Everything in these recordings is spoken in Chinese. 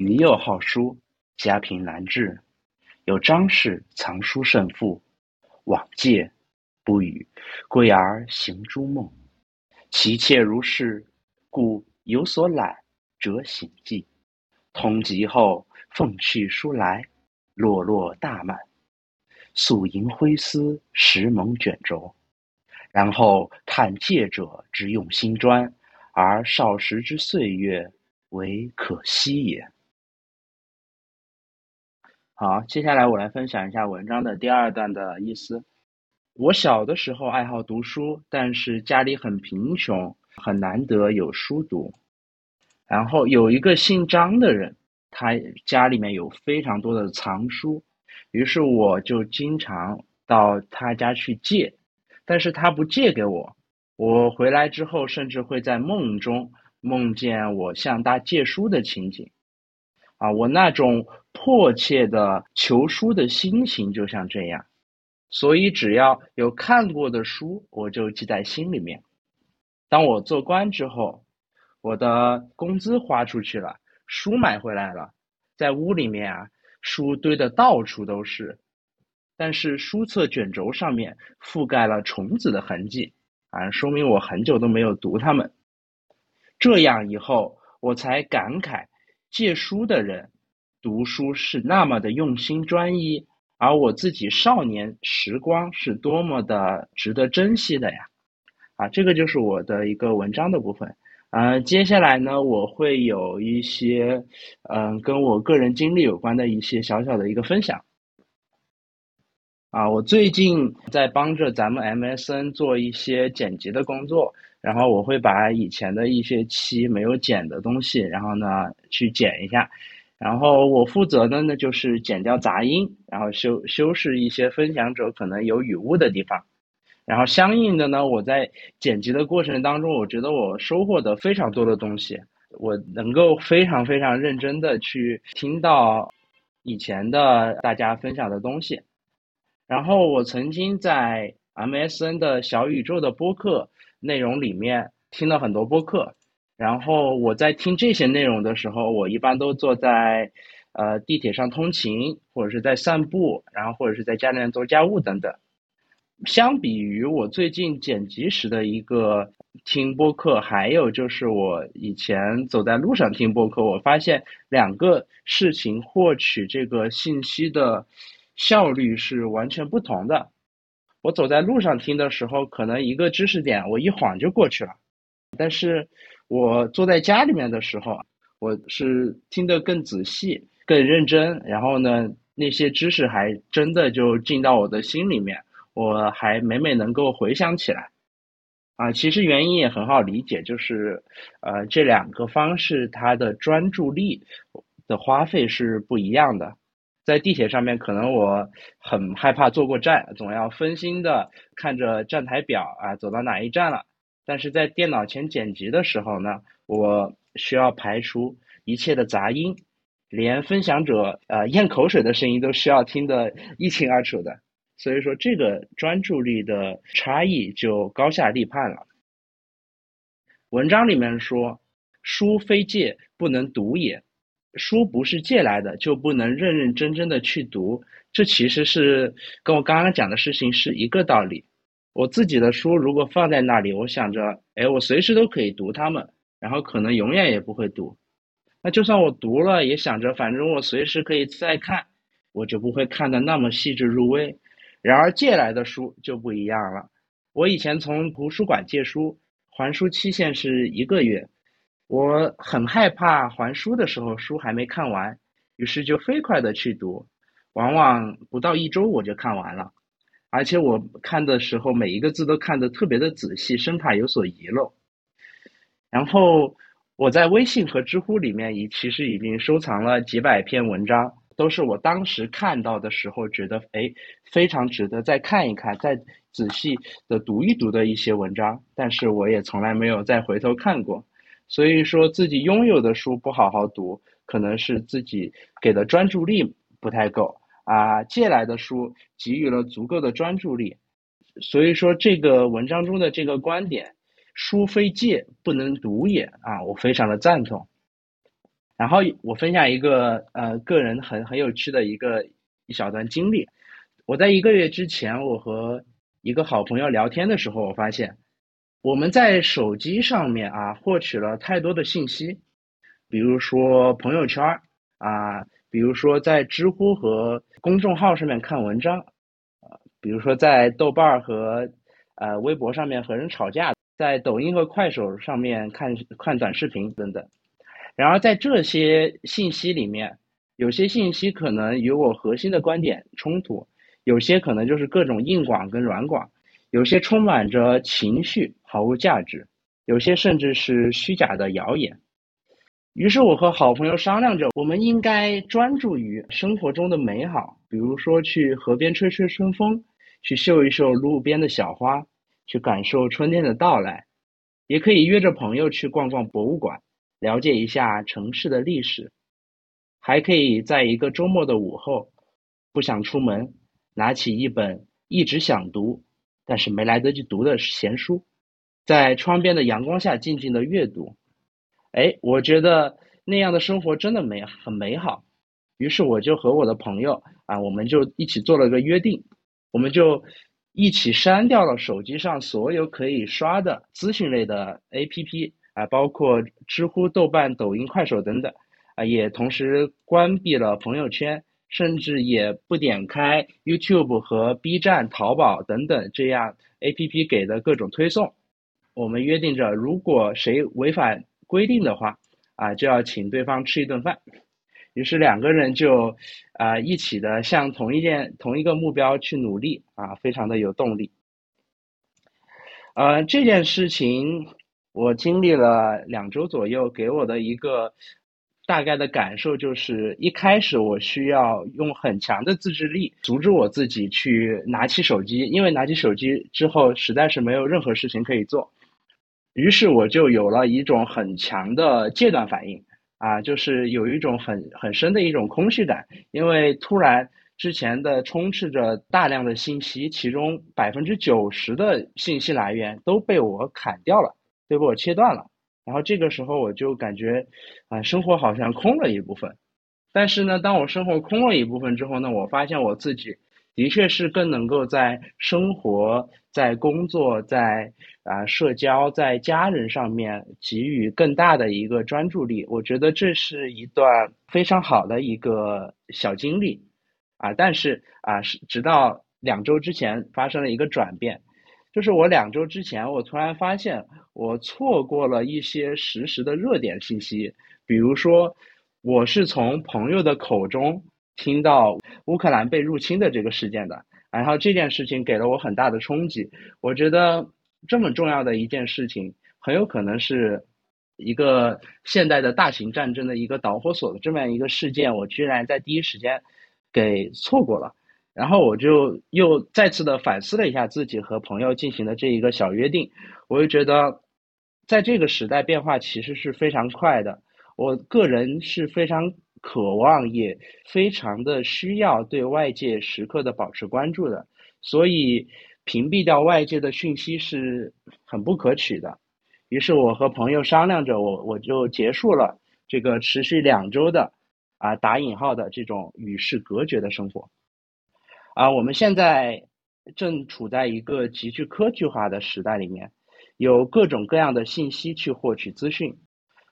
余又好书，家贫难治。有张氏藏书甚富，往借不语，归而行诸梦。其妾如是，故有所懒，辄醒记。通集后，奉去书来，落落大满。素银灰丝，时蒙卷轴。然后看借者之用心专，而少时之岁月，为可惜也。好，接下来我来分享一下文章的第二段的意思。我小的时候爱好读书，但是家里很贫穷，很难得有书读。然后有一个姓张的人，他家里面有非常多的藏书，于是我就经常到他家去借，但是他不借给我。我回来之后，甚至会在梦中梦见我向他借书的情景。啊，我那种迫切的求书的心情就像这样，所以只要有看过的书，我就记在心里面。当我做官之后，我的工资花出去了，书买回来了，在屋里面啊，书堆的到处都是，但是书册卷轴上面覆盖了虫子的痕迹，啊，说明我很久都没有读它们。这样以后，我才感慨。借书的人读书是那么的用心专一，而我自己少年时光是多么的值得珍惜的呀！啊，这个就是我的一个文章的部分。呃，接下来呢，我会有一些嗯跟我个人经历有关的一些小小的一个分享。啊，我最近在帮着咱们 MSN 做一些剪辑的工作。然后我会把以前的一些期没有剪的东西，然后呢去剪一下，然后我负责的呢就是剪掉杂音，然后修修饰一些分享者可能有语误的地方，然后相应的呢，我在剪辑的过程当中，我觉得我收获的非常多的东西，我能够非常非常认真的去听到以前的大家分享的东西，然后我曾经在 MSN 的小宇宙的播客。内容里面听了很多播客，然后我在听这些内容的时候，我一般都坐在呃地铁上通勤，或者是在散步，然后或者是在家里面做家务等等。相比于我最近剪辑时的一个听播客，还有就是我以前走在路上听播客，我发现两个事情获取这个信息的效率是完全不同的。我走在路上听的时候，可能一个知识点我一晃就过去了，但是我坐在家里面的时候，我是听得更仔细、更认真，然后呢，那些知识还真的就进到我的心里面，我还每每能够回想起来。啊，其实原因也很好理解，就是呃，这两个方式它的专注力的花费是不一样的。在地铁上面，可能我很害怕坐过站，总要分心的看着站台表啊，走到哪一站了。但是在电脑前剪辑的时候呢，我需要排除一切的杂音，连分享者呃咽口水的声音都需要听得一清二楚的。所以说，这个专注力的差异就高下立判了。文章里面说：“书非借不能读也。”书不是借来的，就不能认认真真的去读。这其实是跟我刚刚讲的事情是一个道理。我自己的书如果放在那里，我想着，哎，我随时都可以读它们，然后可能永远也不会读。那就算我读了，也想着，反正我随时可以再看，我就不会看的那么细致入微。然而借来的书就不一样了。我以前从图书馆借书，还书期限是一个月。我很害怕还书的时候书还没看完，于是就飞快的去读，往往不到一周我就看完了，而且我看的时候每一个字都看得特别的仔细，生怕有所遗漏。然后我在微信和知乎里面已其实已经收藏了几百篇文章，都是我当时看到的时候觉得哎非常值得再看一看、再仔细的读一读的一些文章，但是我也从来没有再回头看过。所以说自己拥有的书不好好读，可能是自己给的专注力不太够啊。借来的书给予了足够的专注力，所以说这个文章中的这个观点，书非借不能读也啊，我非常的赞同。然后我分享一个呃个人很很有趣的一个一小段经历。我在一个月之前，我和一个好朋友聊天的时候，我发现我们在手机上面啊获取了太多的信息，比如说朋友圈啊，比如说在知乎和公众号上面看文章，啊，比如说在豆瓣和呃微博上面和人吵架，在抖音和快手上面看看短视频等等。然而，在这些信息里面，有些信息可能与我核心的观点冲突，有些可能就是各种硬广跟软广，有些充满着情绪，毫无价值，有些甚至是虚假的谣言。于是我和好朋友商量着，我们应该专注于生活中的美好，比如说去河边吹吹春风，去嗅一嗅路边的小花，去感受春天的到来，也可以约着朋友去逛逛博物馆。了解一下城市的历史，还可以在一个周末的午后，不想出门，拿起一本一直想读但是没来得及读的闲书，在窗边的阳光下静静的阅读。哎，我觉得那样的生活真的美很美好。于是我就和我的朋友啊，我们就一起做了个约定，我们就一起删掉了手机上所有可以刷的资讯类的 APP。啊，包括知乎、豆瓣、抖音、快手等等，啊，也同时关闭了朋友圈，甚至也不点开 YouTube 和 B 站、淘宝等等这样 APP 给的各种推送。我们约定着，如果谁违反规定的话，啊，就要请对方吃一顿饭。于是两个人就啊一起的向同一件同一个目标去努力，啊，非常的有动力。呃，这件事情。我经历了两周左右，给我的一个大概的感受就是，一开始我需要用很强的自制力阻止我自己去拿起手机，因为拿起手机之后实在是没有任何事情可以做，于是我就有了一种很强的戒断反应，啊，就是有一种很很深的一种空虚感，因为突然之前的充斥着大量的信息，其中百分之九十的信息来源都被我砍掉了。都被我切断了，然后这个时候我就感觉，啊，生活好像空了一部分。但是呢，当我生活空了一部分之后呢，我发现我自己的确是更能够在生活、在工作、在啊社交、在家人上面给予更大的一个专注力。我觉得这是一段非常好的一个小经历，啊，但是啊，是直到两周之前发生了一个转变。就是我两周之前，我突然发现我错过了一些实时的热点信息，比如说，我是从朋友的口中听到乌克兰被入侵的这个事件的，然后这件事情给了我很大的冲击。我觉得这么重要的一件事情，很有可能是一个现代的大型战争的一个导火索的这么样一个事件，我居然在第一时间给错过了。然后我就又再次的反思了一下自己和朋友进行的这一个小约定，我就觉得，在这个时代变化其实是非常快的，我个人是非常渴望也非常的需要对外界时刻的保持关注的，所以屏蔽掉外界的讯息是很不可取的。于是我和朋友商量着，我我就结束了这个持续两周的啊打引号的这种与世隔绝的生活。啊，我们现在正处在一个极具科技化的时代里面，有各种各样的信息去获取资讯。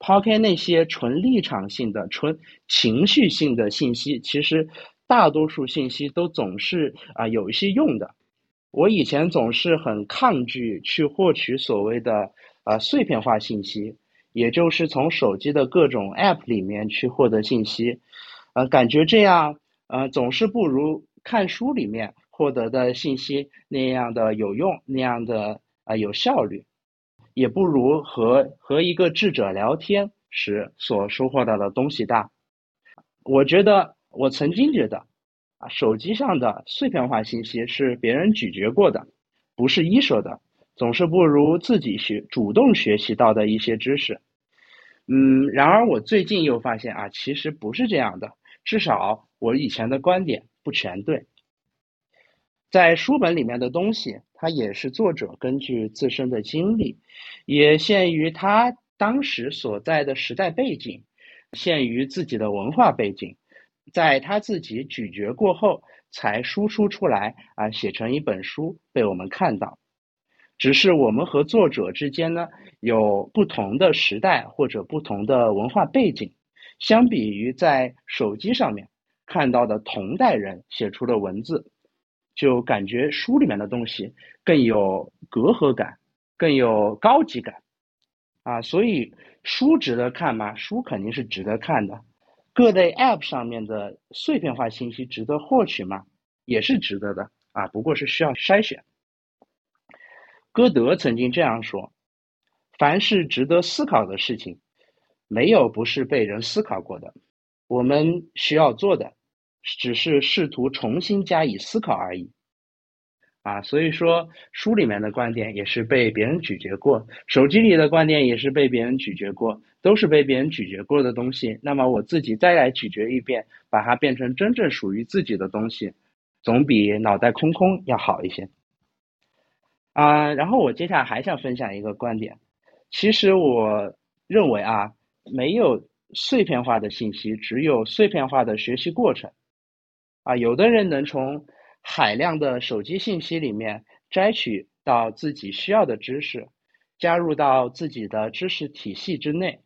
抛开那些纯立场性的、纯情绪性的信息，其实大多数信息都总是啊有一些用的。我以前总是很抗拒去获取所谓的啊碎片化信息，也就是从手机的各种 App 里面去获得信息，呃，感觉这样呃总是不如。看书里面获得的信息那样的有用，那样的啊有效率，也不如和和一个智者聊天时所收获到的东西大。我觉得我曾经觉得啊，手机上的碎片化信息是别人咀嚼过的，不是一手的，总是不如自己学主动学习到的一些知识。嗯，然而我最近又发现啊，其实不是这样的，至少我以前的观点。不全对，在书本里面的东西，它也是作者根据自身的经历，也限于他当时所在的时代背景，限于自己的文化背景，在他自己咀嚼过后才输出出来啊，写成一本书被我们看到。只是我们和作者之间呢有不同的时代或者不同的文化背景，相比于在手机上面看到的同代人写出的文字，就感觉书里面的东西更有隔阂感，更有高级感。啊，所以书值得看吗？书肯定是值得看的。各类 App 上面的碎片化信息值得获取吗？也是值得的啊，不过是需要筛选。歌德曾经这样说：“凡是值得思考的事情，没有不是被人思考过的。我们需要做的，只是试图重新加以思考而已。”啊，所以说书里面的观点也是被别人咀嚼过，手机里的观点也是被别人咀嚼过，都是被别人咀嚼过的东西。那么我自己再来咀嚼一遍，把它变成真正属于自己的东西，总比脑袋空空要好一些。啊，然后我接下来还想分享一个观点，其实我认为啊，没有碎片化的信息，只有碎片化的学习过程。啊，有的人能从海量的手机信息里面摘取到自己需要的知识，加入到自己的知识体系之内。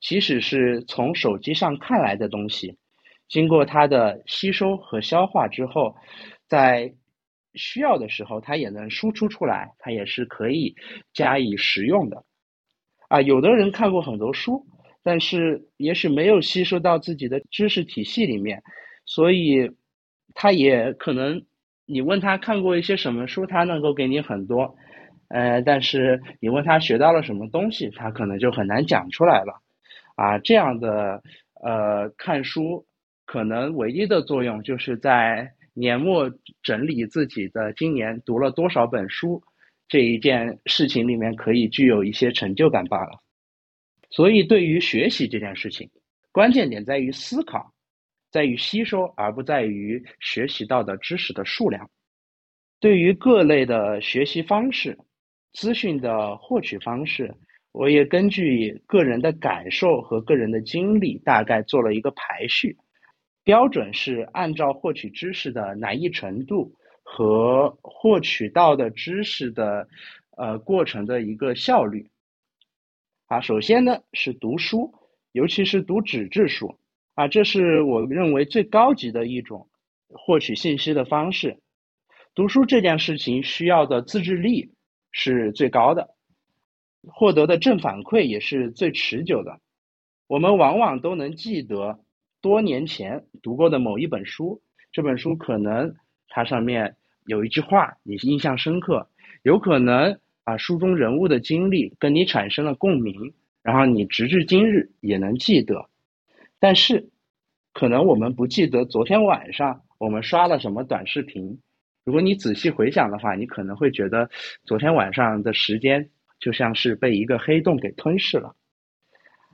即使是从手机上看来的东西，经过它的吸收和消化之后，在需要的时候，它也能输出出来，它也是可以加以使用的。啊，有的人看过很多书，但是也许没有吸收到自己的知识体系里面，所以他也可能。你问他看过一些什么书，他能够给你很多，呃，但是你问他学到了什么东西，他可能就很难讲出来了，啊，这样的呃看书可能唯一的作用就是在年末整理自己的今年读了多少本书这一件事情里面可以具有一些成就感罢了。所以对于学习这件事情，关键点在于思考。在于吸收，而不在于学习到的知识的数量。对于各类的学习方式、资讯的获取方式，我也根据个人的感受和个人的经历，大概做了一个排序。标准是按照获取知识的难易程度和获取到的知识的呃过程的一个效率。啊，首先呢是读书，尤其是读纸质书。啊，这是我认为最高级的一种获取信息的方式。读书这件事情需要的自制力是最高的，获得的正反馈也是最持久的。我们往往都能记得多年前读过的某一本书，这本书可能它上面有一句话你印象深刻，有可能啊书中人物的经历跟你产生了共鸣，然后你直至今日也能记得。但是，可能我们不记得昨天晚上我们刷了什么短视频。如果你仔细回想的话，你可能会觉得昨天晚上的时间就像是被一个黑洞给吞噬了。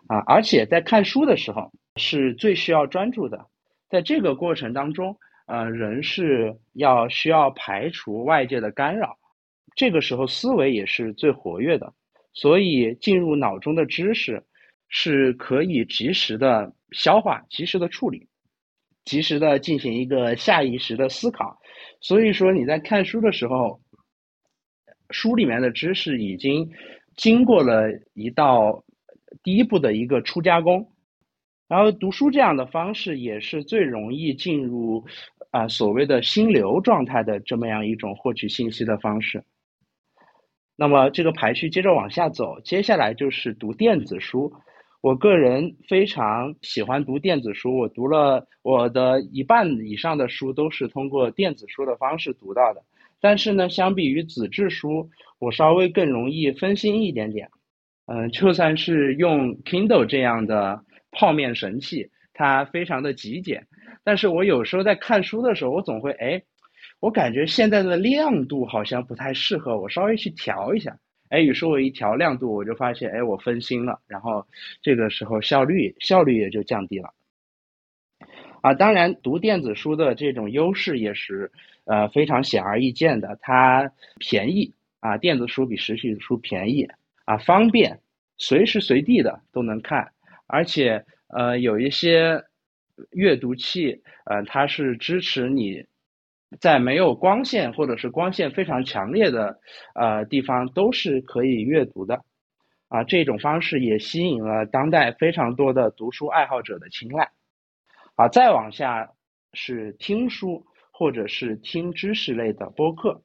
啊，而且在看书的时候是最需要专注的，在这个过程当中，呃，人是要需要排除外界的干扰，这个时候思维也是最活跃的，所以进入脑中的知识。是可以及时的消化、及时的处理、及时的进行一个下意识的思考。所以说你在看书的时候，书里面的知识已经经过了一道第一步的一个初加工。然后读书这样的方式也是最容易进入啊所谓的心流状态的这么样一种获取信息的方式。那么这个排序接着往下走，接下来就是读电子书。我个人非常喜欢读电子书，我读了我的一半以上的书都是通过电子书的方式读到的。但是呢，相比于纸质书，我稍微更容易分心一点点。嗯，就算是用 Kindle 这样的泡面神器，它非常的极简，但是我有时候在看书的时候，我总会哎，我感觉现在的亮度好像不太适合我，稍微去调一下。哎，于是我一调亮度，我就发现，哎，我分心了，然后这个时候效率效率也就降低了。啊，当然读电子书的这种优势也是呃非常显而易见的，它便宜啊，电子书比实体书便宜啊，方便，随时随地的都能看，而且呃，有一些阅读器，呃，它是支持你在没有光线或者是光线非常强烈的呃地方都是可以阅读的。啊，这种方式也吸引了当代非常多的读书爱好者的青睐。啊，再往下是听书或者是听知识类的播客，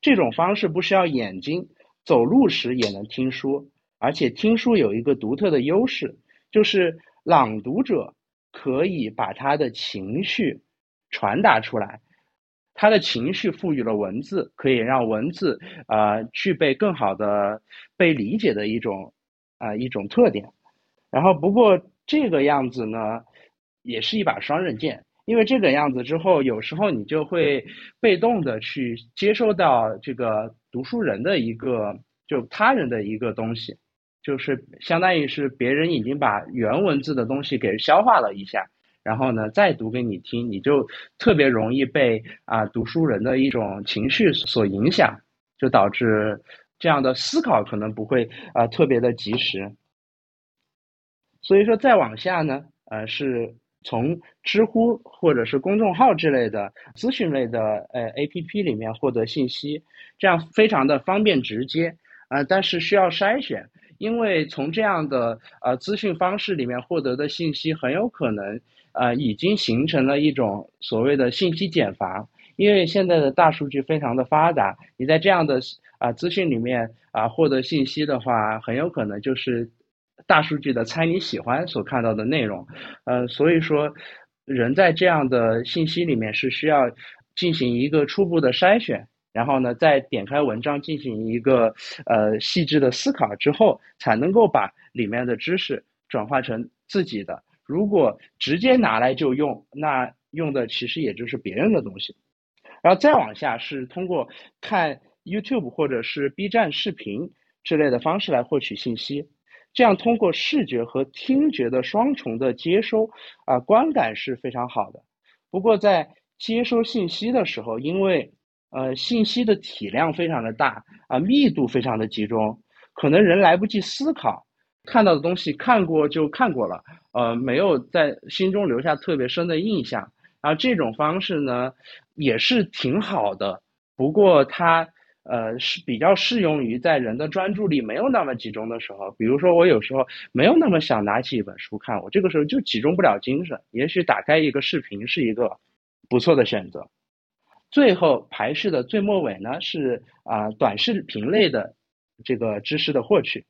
这种方式不需要眼睛，走路时也能听书，而且听书有一个独特的优势，就是朗读者可以把他的情绪传达出来。他的情绪赋予了文字，可以让文字啊具备更好的被理解的一种啊一种特点。然后，不过这个样子呢，也是一把双刃剑，因为这个样子之后，有时候你就会被动的去接收到这个读书人的一个就他人的一个东西，就是相当于是别人已经把原文字的东西给消化了一下。然后呢，再读给你听，你就特别容易被啊读书人的一种情绪所影响，就导致这样的思考可能不会啊特别的及时。所以说，再往下呢，呃，是从知乎或者是公众号之类的资讯类的呃 A P P 里面获得信息，这样非常的方便直接啊，但是需要筛选，因为从这样的呃资讯方式里面获得的信息很有可能。呃，已经形成了一种所谓的信息茧房，因为现在的大数据非常的发达，你在这样的啊资讯里面啊获得信息的话，很有可能就是大数据的猜你喜欢所看到的内容，呃，所以说人在这样的信息里面是需要进行一个初步的筛选，然后呢再点开文章进行一个呃细致的思考之后，才能够把里面的知识转化成自己的。如果直接拿来就用，那用的其实也就是别人的东西。然后再往下是通过看 YouTube 或者是 B 站视频之类的方式来获取信息，这样通过视觉和听觉的双重的接收，啊，观感是非常好的。不过在接收信息的时候，因为呃信息的体量非常的大啊，密度非常的集中，可能人来不及思考。看到的东西看过就看过了，呃，没有在心中留下特别深的印象。然后这种方式呢，也是挺好的，不过它呃是比较适用于在人的专注力没有那么集中的时候。比如说我有时候没有那么想拿起一本书看，我这个时候就集中不了精神，也许打开一个视频是一个不错的选择。最后排序的最末尾呢是啊短视频类的这个知识的获取。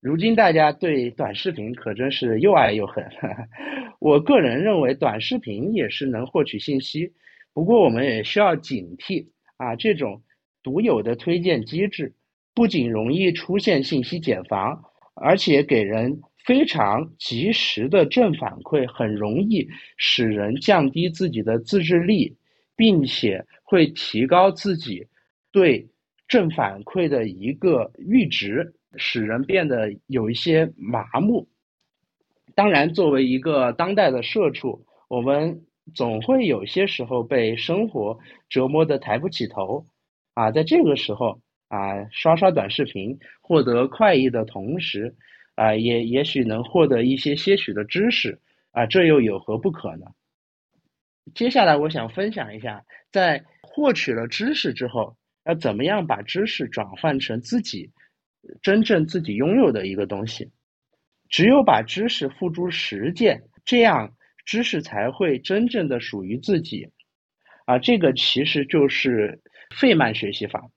如今大家对短视频可真是又爱又恨。我个人认为短视频也是能获取信息，不过我们也需要警惕啊，这种独有的推荐机制不仅容易出现信息茧房，而且给人非常及时的正反馈，很容易使人降低自己的自制力，并且会提高自己对正反馈的一个阈值。使人变得有一些麻木。当然，作为一个当代的社畜，我们总会有些时候被生活折磨得抬不起头。啊，在这个时候啊，刷刷短视频，获得快意的同时，啊，也也许能获得一些些许的知识。啊，这又有何不可呢？接下来，我想分享一下，在获取了知识之后，要怎么样把知识转换成自己。真正自己拥有的一个东西，只有把知识付诸实践，这样知识才会真正的属于自己。啊，这个其实就是费曼学习法。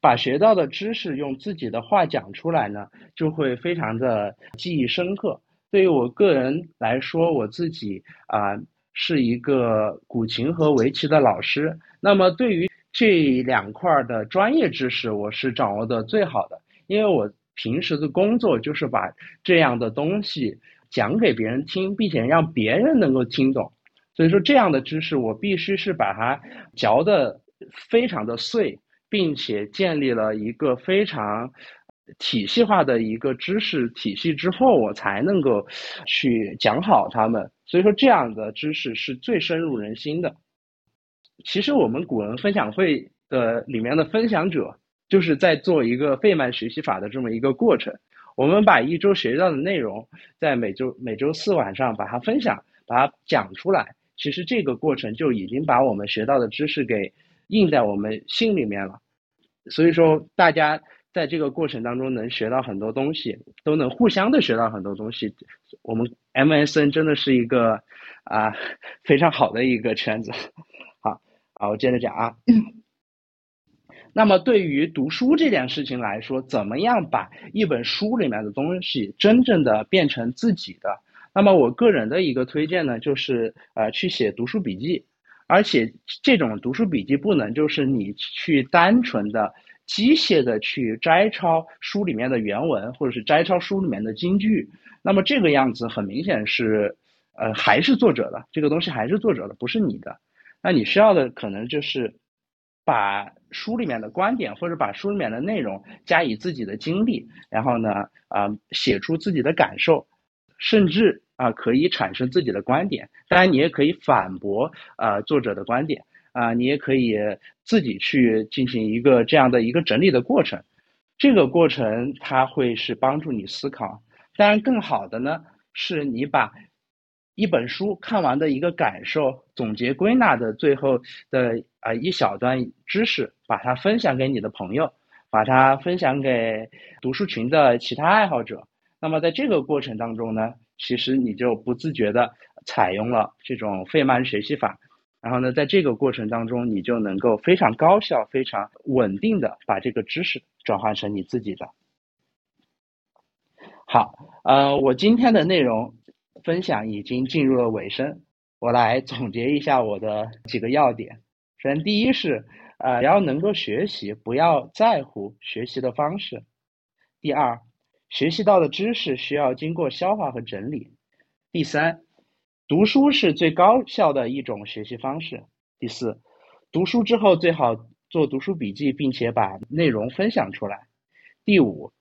把学到的知识用自己的话讲出来呢，就会非常的记忆深刻。对于我个人来说，我自己啊是一个古琴和围棋的老师，那么对于。这两块的专业知识我是掌握的最好的，因为我平时的工作就是把这样的东西讲给别人听，并且让别人能够听懂。所以说，这样的知识我必须是把它嚼的非常的碎，并且建立了一个非常体系化的一个知识体系之后，我才能够去讲好他们。所以说，这样的知识是最深入人心的。其实我们古文分享会的里面的分享者，就是在做一个费曼学习法的这么一个过程。我们把一周学到的内容，在每周每周四晚上把它分享，把它讲出来。其实这个过程就已经把我们学到的知识给印在我们心里面了。所以说，大家在这个过程当中能学到很多东西，都能互相的学到很多东西。我们 MSN 真的是一个啊非常好的一个圈子。好，我接着讲啊。那么对于读书这件事情来说，怎么样把一本书里面的东西真正的变成自己的？那么我个人的一个推荐呢，就是呃去写读书笔记，而且这种读书笔记不能就是你去单纯的机械的去摘抄书里面的原文，或者是摘抄书里面的金句。那么这个样子很明显是呃还是作者的这个东西还是作者的，不是你的。那你需要的可能就是把。书里面的观点，或者把书里面的内容加以自己的经历，然后呢，啊，写出自己的感受，甚至啊，可以产生自己的观点。当然，你也可以反驳啊作者的观点啊，你也可以自己去进行一个这样的一个整理的过程。这个过程它会是帮助你思考。当然，更好的呢，是你把。一本书看完的一个感受，总结归纳的最后的啊一小段知识，把它分享给你的朋友，把它分享给读书群的其他爱好者。那么在这个过程当中呢，其实你就不自觉的采用了这种费曼学习法，然后呢，在这个过程当中，你就能够非常高效、非常稳定的把这个知识转换成你自己的。好，呃，我今天的内容。分享已经进入了尾声，我来总结一下我的几个要点。首先，第一是，呃，要能够学习，不要在乎学习的方式。第二，学习到的知识需要经过消化和整理。第三，读书是最高效的一种学习方式。第四，读书之后最好做读书笔记，并且把内容分享出来。第五。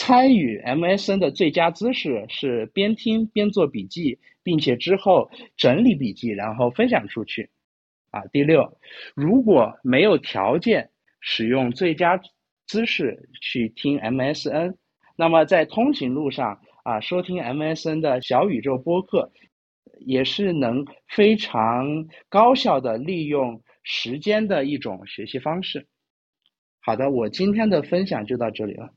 参与 MSN 的最佳姿势是边听边做笔记，并且之后整理笔记，然后分享出去。啊，第六，如果没有条件使用最佳姿势去听 MSN，那么在通勤路上啊，收听 MSN 的小宇宙播客，也是能非常高效的利用时间的一种学习方式。好的，我今天的分享就到这里了。